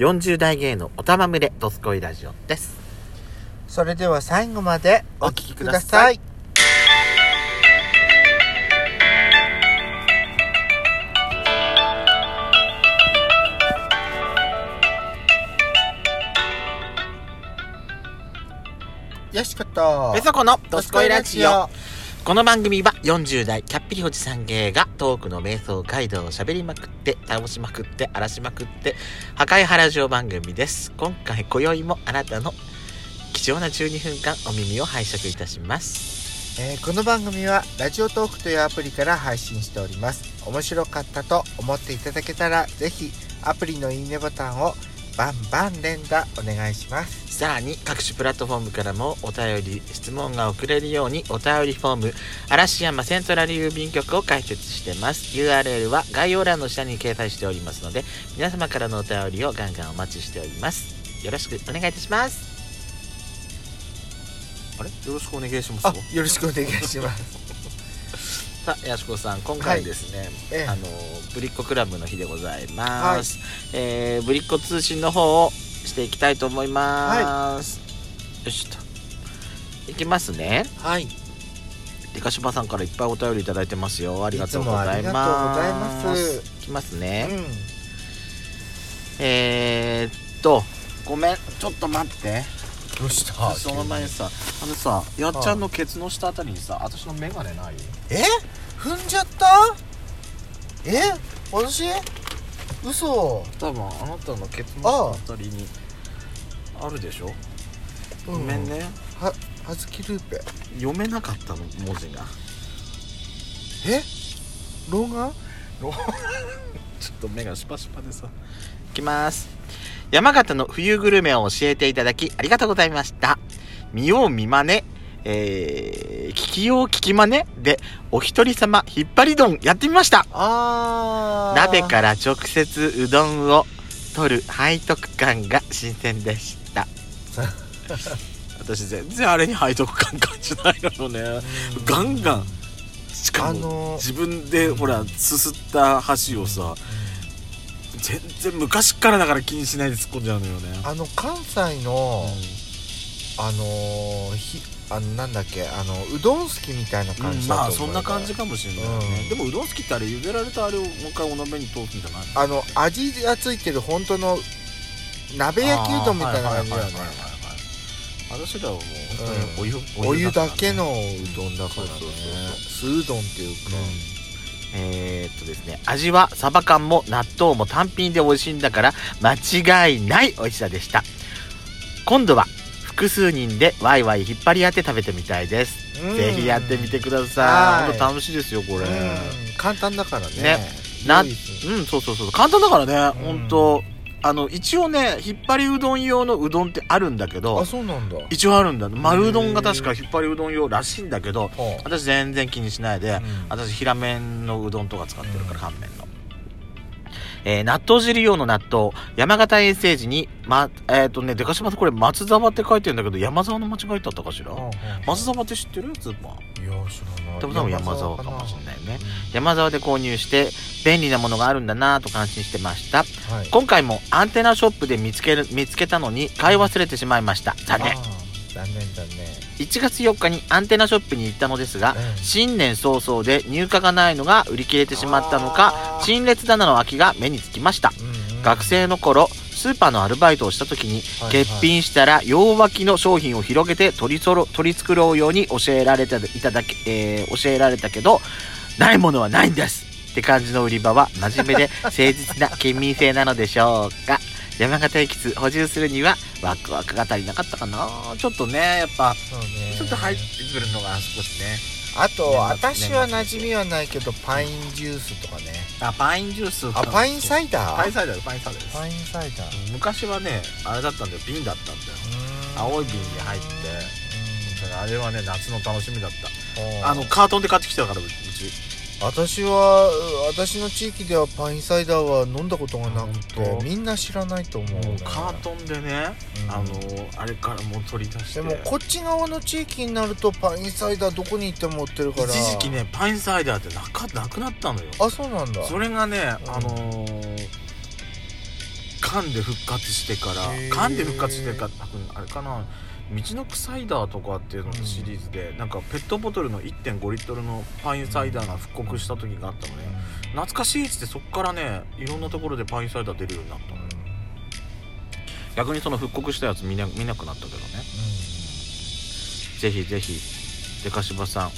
40代芸のおたまむれドスコイラジオです。それでは最後までお聞きください。よしこと。ペソコのドスコイラジオこの番組は40代キャッピリおじさん芸がトークの瞑想街道を喋りまくって倒しまくって荒らしまくって破壊原城番組です。今回今宵もあなたの貴重な12分間お耳を拝借いたします。えーこの番組はラジオトークというアプリから配信しております。面白かったと思っていただけたらぜひアプリのいいねボタンをバンバン連打お願いします。さらに各種プラットフォームからもお便り質問が送れるようにお便りフォーム嵐山セントラル郵便局を開設してます。URL は概要欄の下に掲載しておりますので皆様からのお便りをガンガンお待ちしております。よろしくお願いいたします。あれ？よろしくお願いしますあよろしくお願いしますさあやしこさん今回ですね、ええあのぶりっ子クラブの日でございます、えーぶりっ子通信の方をしていきたいと思います、よしと。いきますね。はい。でかしばさんからいっぱいお便りいただいてますよ。ありがとうございありがとうございまます。いきますうね、ん。えー、っとごめん。ちょっと待ってどうした？その前にさあのさやっちゃんのケツの下あたりにさ私の眼鏡ない？え？踏んじゃった？え？私？嘘。多分あなたのケツの下あたりにあるでしょ？ごめんね、ははずきルーペ。読めなかったの文字が。え？老眼？ちょっと目がシパシパでさ。いきます。山形の冬グルメを教えていただきありがとうございました。見よう見まね。えー、聞きよう聞きまねでお一人様引っ張り丼やってみました。鍋から直接うどんを取る背徳感が新鮮でした。私全然あれに背徳感感じないのよね。うん。ガンガン。しかも、あのー自分でほらすすった箸をさ全然昔からだから気にしないで突っ込んじゃうのよね。あの関西の、あのーひあのなんだっけあのうどんすきみたいな感じだとまあそんな感じかもしれないよね、うん。でもうどん好きってあれ茹でられたあれをもう一回お鍋に通すんじゃないのあの味がついてる本当の鍋焼きうどんみたいな感じだよね。私らはもう本当にお湯、お湯だけのうどんだからね。そうそう酢うどんっていうか、えーっとですね味はサバ缶も納豆も単品で美味しいんだから間違いない美味しさでした。今度は複数人でワイワイ引っ張り合って食べてみたいです、うん。ぜひやってみてくださはい。い本当楽しいですよこれ、うん。簡単だからね。ね。なうんそうそうそう。簡単だからね、うん。本当あの一応ね引っ張りうどん用のうどんってあるんだけどあそうなんだ。一応あるんだ。丸うどんが確か引っ張りうどん用らしいんだけどはあ。私全然気にしないで、うん。私平麺のうどんとか使ってるから乾麺の、えー納豆汁用の納豆山形遠征時にまえっ、とねでかしまさんこれ松沢って書いてるんだけど山沢の間違いだったかしら、はあはあ松沢って知ってる？スーパーいや知らない。でも多分山沢かもしれないよね。う山沢で購入して便利なものがあるんだなぁと感心してました。んはい。今回もアンテナショップで見つける見つけたのに買い忘れてしまいました。残念残念残念。1月4日にアンテナショップに行ったのですが、うん。新年早々で入荷がないのが売り切れてしまったのか陳列棚の空きが目につきました、うんうん学生の頃スーパーのアルバイトをした時にはいはい。欠品したら両脇の商品を広げて取りそろ取り繕うように教えられたいただけ、えー教えられたけどないものはないんですって感じの売り場は真面目で誠実な県民性なのでしょうか。山形駅補充するにはワクワクが足りなかったかな。ちょっとねやっぱちょっと入ってくるのが少しね。あと私は馴染みはないけどパインジュースとかね。あパインジュースあパインサイダー？パインサイダーパインサイダーです。パインサイダー。昔はねあれだったんだよ。瓶だったんだよ。青い瓶に入って。あれはね夏の楽しみだった。あのカートンで買ってきたからうち私は私の地域ではパインサイダーは飲んだことがなくてみんな知らないと思う、ね。カートンでね、うん。あのあれからもう取り出して。でもこっち側の地域になるとパインサイダーどこに行っても売ってるから。一時期ねパインサイダーってなかなくなったのよ。あそうなんだ。それがね、うん。あのー噛んで復活してからへー。噛んで復活してから多分あれかな道のくサイダーとかっていうののシリーズで、なんかペットボトルの1.5リットルのパインサイダーが復刻した時があったのね、懐かしいっつってそっからねいろんなところでパインサイダー出るようになったのよ。逆にその復刻したやつ見な見なくなったけどね。ぜひぜひデカシバさん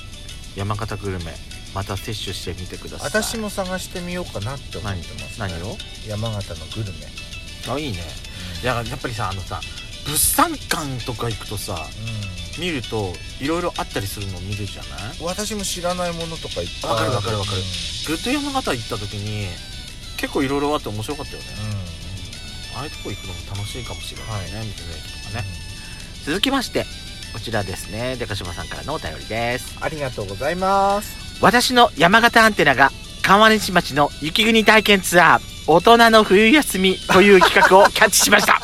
山形グルメまた摂取してみてください。私も探してみようかなって思ってます、何？何を？山形のグルメ、あいいね。いややっぱりさあのさ物産館とか行くとさ見るといろいろあったりするの見るじゃない？うん、私も知らないものとかいっぱいわかるわかるわかる。うん。グッド山形行った時に結構いろいろあって面白かったよね、ああいうとこ行くのも楽しいかもしれないね、道の駅とかね。続きましてこちらですね。デカシバさんからのお便りです。ありがとうございます。私の山形アンテナが川西町の雪国体験ツアー大人の冬休みという企画をキャッチしました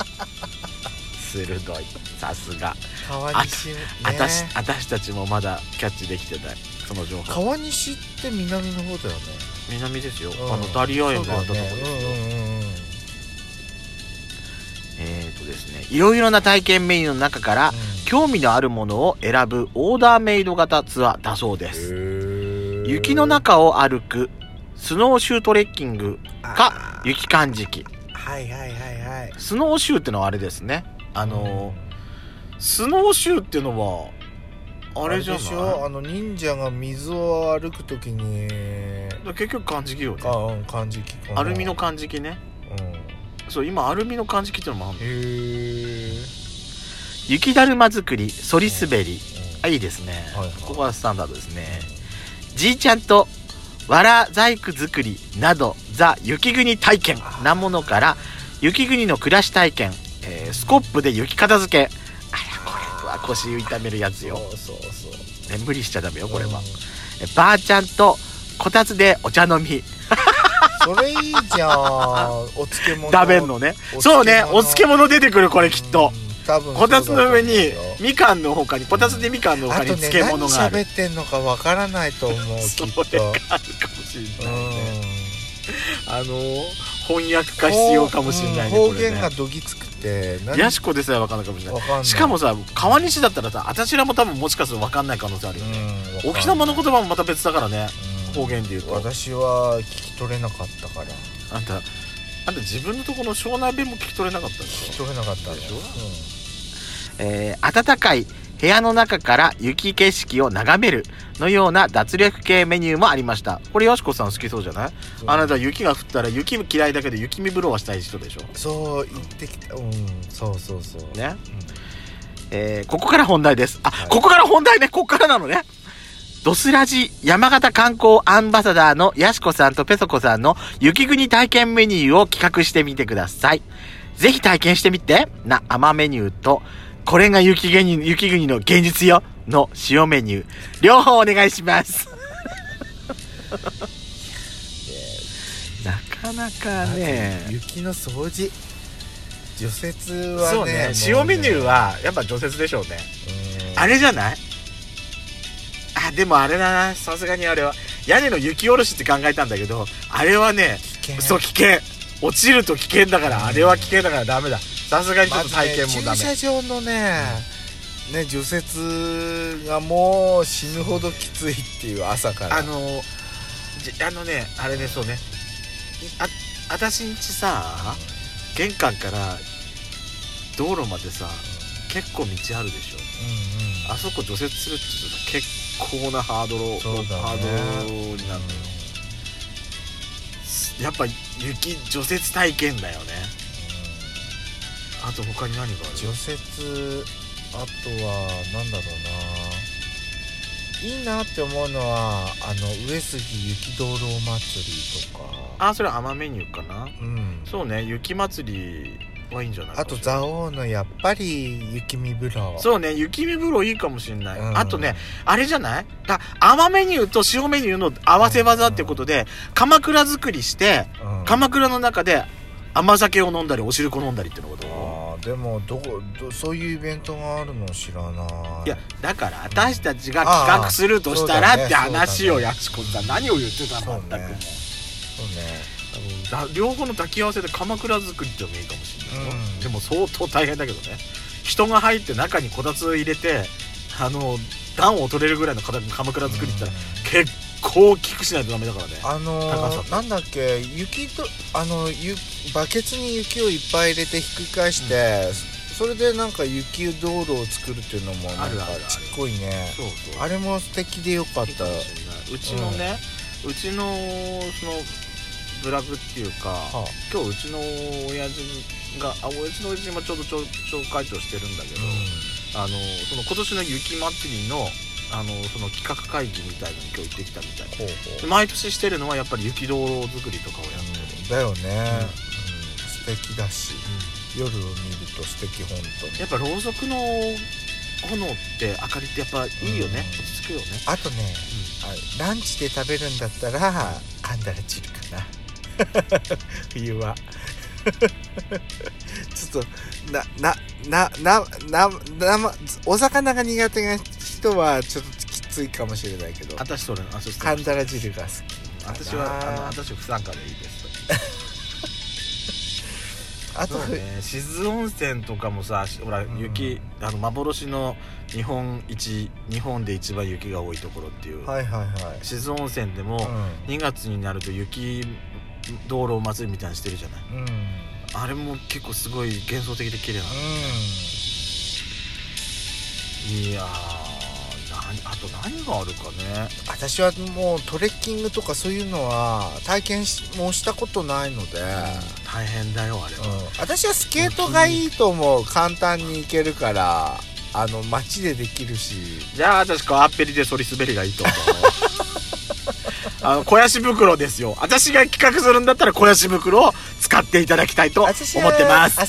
鋭い。さすが。川西ね。あたし私たちもまだキャッチできてない。その情報。川西って南の方だよね。南ですよ、うん。あのダリア園があったとこですよ、えーとですね。いろいろな体験メニューの中から興味のあるものを選ぶオーダーメイド型ツアーだそうです。うん雪の中を歩くスノーシュートレッキングか雪かんじき。はいはいはいはい。スノーシューってのはあれですねあのースノーシューってのはあれじゃない？でしょ？あの忍者が水を歩くときに結局かんじきよね。あうん漢字聞くアルミのかんじきね。うん。そう今アルミのかんじきってのもあるの。へえ雪だるま作りそり滑り。あいいですね、はいはい。ここはスタンダードですね。じいちゃんとわら細工作りなどザ雪国体験。なものから雪国の暮らし体験、えースコップで雪片付け。あらこれは腰を痛めるやつよ、そうそうそう。ね、無理しちゃダメよこれは。ばあちゃんとこたつでお茶飲み。それいいじゃん。お漬物。食べんのね。おそうねお漬漬物物出てくるこれきっと。うん多分こたつの上にみかんの他にこたつでみかんの他にあとね漬物がある、何喋ってんのかわからないと思う きそっと。れがあるかもしれうないね、ん。あの翻訳が必要かもしれないねうん。方言がどぎつくて何？ヤシコでさえ分かんないかもしれない。わかんない。しかもさ川西だったらさ私らも多分もしかすると分かんない可能性あるよね、うん沖縄の言葉もまた別だからねうん。方言で言うと。私は聞き取れなかったから。あんたあんた自分のところの庄内弁も聞き取れなかったんで聞きしょ取れなかった。でしょ？うえー暖かい部屋の中から雪景色を眺めるのような脱力系メニューもありました。これよしこさん好きそうじゃない？んあなた雪が降ったら雪嫌いだけど雪見風呂はしたい人でしょ？そう言ってきた。うんそうそうそう。ね。えーここから本題です。あ、はい。ここから本題ね、ここからなのね。ドスラジ山形観光アンバサダーのヤシコさんとペソコさんの雪国体験メニューを企画してみてください。ぜひ体験してみて、な甘メニューと、これが雪国雪国の現実よの塩メニュー。両方お願いします。なかなかね。雪の掃除除雪はねそうね、塩メニューはやっぱ除雪でしょうね。うんあれじゃない？あ、でもあれだな。さすがにあれは。屋根の雪下ろしって考えたんだけど、あれはね、そう危険。落ちると危険だから、あれは危険だからダメだ。さすがにちょっと体験もダメ。ね駐車場のねね除雪がもう死ぬほどきついっていう朝からあの、じあのね、あれね、そうね。いあ、あたしんちさ、玄関から道路までさ、結構道あるでしょ。うんうんあそこ除雪するって言うとさ結構なハードル、ねハードルになるのよ。やっぱ雪除雪体験だよねあと他に何がある？除雪。あとはなんだろうな。いいなって思うのはあの上杉雪道路祭りとか。あそれ甘メニューかな？うん。そうね雪祭りはいいんじゃないかあと蔵王のやっぱり雪見風呂。そうね雪見風呂いいかもしんない、うん。あとねあれじゃない？あ甘メニューと塩メニューの合わせ技ってことで鎌倉作りしてうん。鎌倉の中で甘酒を飲んだりお汁粉飲んだりってのがどう？あーでもどこどそういうイベントがあるの知らない。いやだから私たちが企画するとしたらって話をやしこさん何を言ってたの全く。もそうね。だ両方の抱き合わせで鎌倉作りでもいいかもしれないよ、うん。でも相当大変だけどね。人が入って中にこたつ入れてあの暖を取れるぐらいの鎌倉作りって言ったら結構大きくしないとダメだからね。あのー、なんだっけ雪とあのゆバケツに雪をいっぱい入れてひっくり返して、それでなんか雪道路を作るっていうのもなんかあるあるある。ちっこいね。そうそう。あれも素敵でよかった。うちのね、うちのそのブラグっていうか、は今日うちの親父があ親父の親父もちょうど町町会長してるんだけど、あのその今年の雪まつりのあのその企画会議みたいのに今日行ってきたみたいほうほで毎年してるのはやっぱり雪道路作りとかをやってる、うだよね、うん。うん。素敵だし夜を見ると素敵本当に。やっぱろうそくの炎って明かりってやっぱいいよね、うん。落ち着くよね、あとねあランチで食べるんだったらカンダラ汁かな。冬は。ちょっとななななななお魚が苦手な人はちょっときついかもしれないけど。私それ私それ。カンダラ汁が好き。私はあの私不参加でいいです。あと、ね静温泉とかもさしほらうん。雪、あの幻の日本一日本で一番雪が多いところっていう、はいはいはい。静温泉でもう2月になると雪道路祭りみたいにしてるじゃない。うんあれも結構すごい幻想的で綺麗な。のいやー何あと何があるかね。私はもうトレッキングとかそういうのは体験しもうしたことないので、大変だよあれは、うん、私はスケートがいいと思う簡単に行けるからあの街でできるし。じゃあ私こうアッペリで反り滑りがいいと思う。あの肥やし袋ですよ。私が企画するんだったら肥やし袋を使っていただきたいと思ってます。